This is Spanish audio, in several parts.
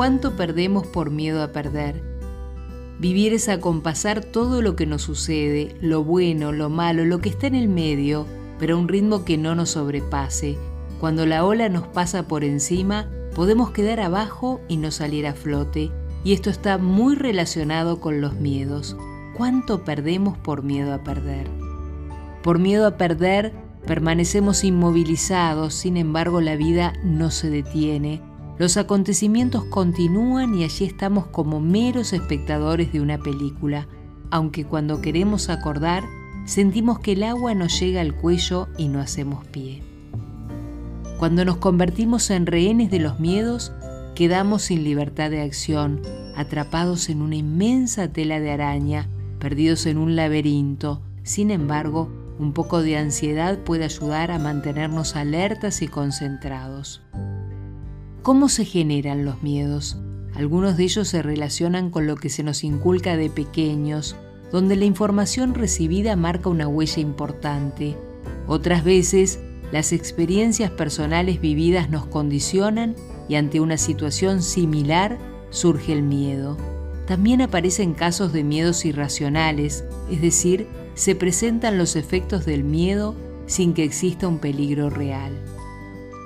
cuánto perdemos por miedo a perder. Vivir es acompasar todo lo que nos sucede, lo bueno, lo malo, lo que está en el medio, pero a un ritmo que no nos sobrepase. Cuando la ola nos pasa por encima, podemos quedar abajo y no salir a flote, y esto está muy relacionado con los miedos. ¿Cuánto perdemos por miedo a perder? Por miedo a perder, permanecemos inmovilizados, sin embargo la vida no se detiene. Los acontecimientos continúan y allí estamos como meros espectadores de una película, aunque cuando queremos acordar, sentimos que el agua nos llega al cuello y no hacemos pie. Cuando nos convertimos en rehenes de los miedos, quedamos sin libertad de acción, atrapados en una inmensa tela de araña, perdidos en un laberinto. Sin embargo, un poco de ansiedad puede ayudar a mantenernos alertas y concentrados. ¿Cómo se generan los miedos? Algunos de ellos se relacionan con lo que se nos inculca de pequeños, donde la información recibida marca una huella importante. Otras veces, las experiencias personales vividas nos condicionan y ante una situación similar surge el miedo. También aparecen casos de miedos irracionales, es decir, se presentan los efectos del miedo sin que exista un peligro real.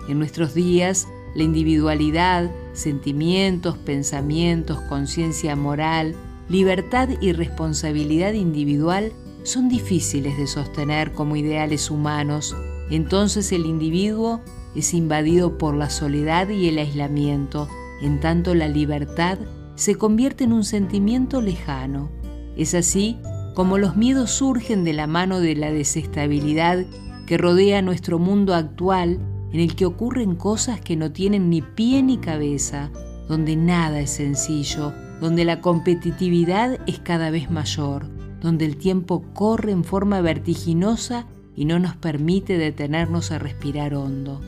En nuestros días, la individualidad, sentimientos, pensamientos, conciencia moral, libertad y responsabilidad individual son difíciles de sostener como ideales humanos, entonces el individuo es invadido por la soledad y el aislamiento, en tanto la libertad se convierte en un sentimiento lejano. Es así como los miedos surgen de la mano de la desestabilidad que rodea nuestro mundo actual en el que ocurren cosas que no tienen ni pie ni cabeza, donde nada es sencillo, donde la competitividad es cada vez mayor, donde el tiempo corre en forma vertiginosa y no nos permite detenernos a respirar hondo.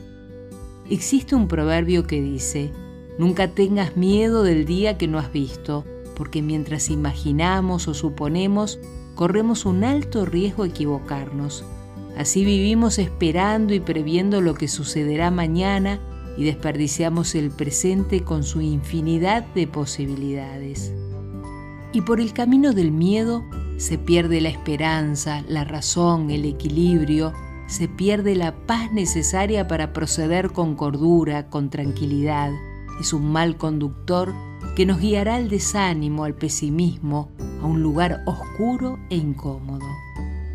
Existe un proverbio que dice, nunca tengas miedo del día que no has visto, porque mientras imaginamos o suponemos, corremos un alto riesgo a equivocarnos. Así vivimos esperando y previendo lo que sucederá mañana y desperdiciamos el presente con su infinidad de posibilidades. Y por el camino del miedo se pierde la esperanza, la razón, el equilibrio, se pierde la paz necesaria para proceder con cordura, con tranquilidad. Es un mal conductor que nos guiará al desánimo, al pesimismo, a un lugar oscuro e incómodo.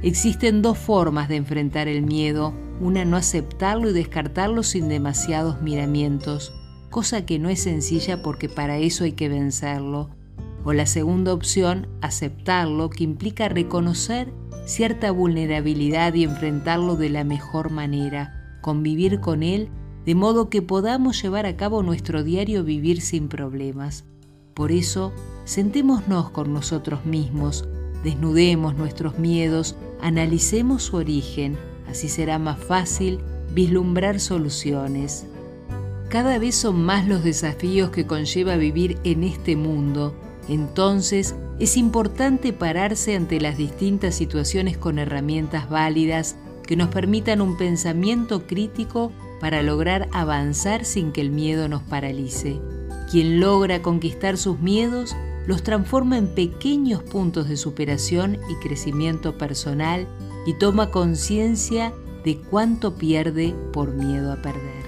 Existen dos formas de enfrentar el miedo, una no aceptarlo y descartarlo sin demasiados miramientos, cosa que no es sencilla porque para eso hay que vencerlo, o la segunda opción, aceptarlo, que implica reconocer cierta vulnerabilidad y enfrentarlo de la mejor manera, convivir con él de modo que podamos llevar a cabo nuestro diario vivir sin problemas. Por eso, sentémonos con nosotros mismos, desnudemos nuestros miedos, analicemos su origen, así será más fácil vislumbrar soluciones. Cada vez son más los desafíos que conlleva vivir en este mundo, entonces es importante pararse ante las distintas situaciones con herramientas válidas que nos permitan un pensamiento crítico para lograr avanzar sin que el miedo nos paralice. Quien logra conquistar sus miedos los transforma en pequeños puntos de superación y crecimiento personal y toma conciencia de cuánto pierde por miedo a perder.